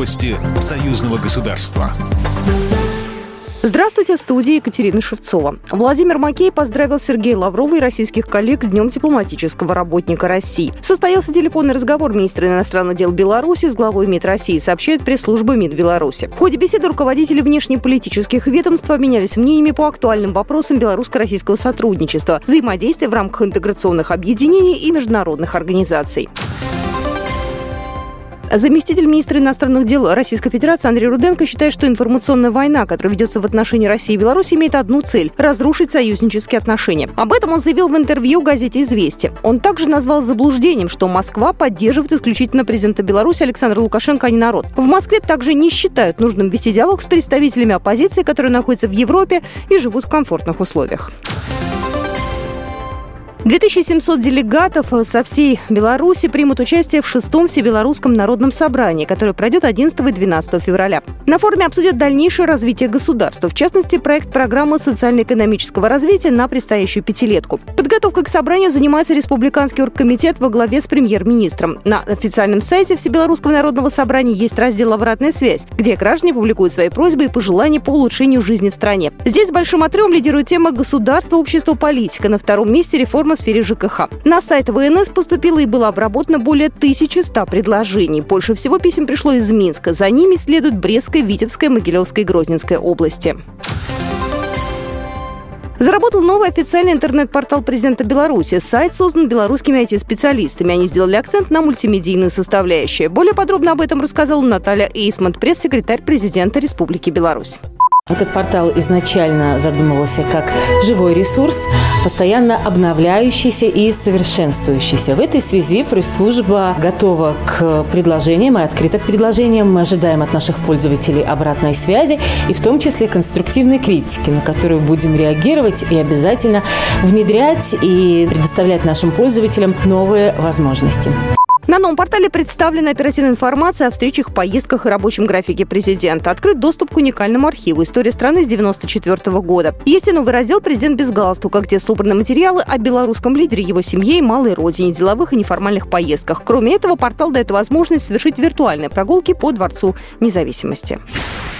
Новости союзного государства. Здравствуйте, в студии Екатерина Шевцова. Владимир Макей поздравил Сергея Лаврова и российских коллег с Днем дипломатического работника России. Состоялся телефонный разговор министра иностранных дел Беларуси с главой МИД России, сообщает пресс-служба МИД Беларуси. В ходе беседы руководители внешнеполитических ведомств обменялись мнениями по актуальным вопросам белорусско-российского сотрудничества, взаимодействия в рамках интеграционных объединений и международных организаций. Заместитель министра иностранных дел Российской Федерации Андрей Руденко считает, что информационная война, которая ведется в отношении России и Беларуси, имеет одну цель – разрушить союзнические отношения. Об этом он заявил в интервью газете «Известия». Он также назвал заблуждением, что Москва поддерживает исключительно президента Беларуси Александра Лукашенко, а не народ. В Москве также не считают нужным вести диалог с представителями оппозиции, которые находятся в Европе и живут в комфортных условиях. 2700 делегатов со всей Беларуси примут участие в шестом Всебелорусском народном собрании, которое пройдет 11 и 12 февраля. На форуме обсудят дальнейшее развитие государства, в частности, проект программы социально-экономического развития на предстоящую пятилетку. Подготовкой к собранию занимается Республиканский оргкомитет во главе с премьер-министром. На официальном сайте Всебелорусского народного собрания есть раздел «Обратная связь», где граждане публикуют свои просьбы и пожелания по улучшению жизни в стране. Здесь большим отрывом лидирует тема «Государство, общество, политика». На втором месте реформа в сфере ЖКХ. На сайт ВНС поступило и было обработано более 1100 предложений. Больше всего писем пришло из Минска. За ними следуют Брестская, Витебская, Могилевская и Грозненская области. Заработал новый официальный интернет-портал президента Беларуси. Сайт создан белорусскими IT-специалистами. Они сделали акцент на мультимедийную составляющую. Более подробно об этом рассказала Наталья Эйсмонт, пресс-секретарь президента Республики Беларусь. Этот портал изначально задумывался как живой ресурс, постоянно обновляющийся и совершенствующийся. В этой связи пресс-служба готова к предложениям и открыта к предложениям. Мы ожидаем от наших пользователей обратной связи и в том числе конструктивной критики, на которую будем реагировать и обязательно внедрять и предоставлять нашим пользователям новые возможности. На новом портале представлена оперативная информация о встречах, поездках и рабочем графике президента. Открыт доступ к уникальному архиву «История страны» с 1994 года. Есть и новый раздел «Президент без галстука», где собраны материалы о белорусском лидере, его семье и малой родине, деловых и неформальных поездках. Кроме этого, портал дает возможность совершить виртуальные прогулки по Дворцу независимости.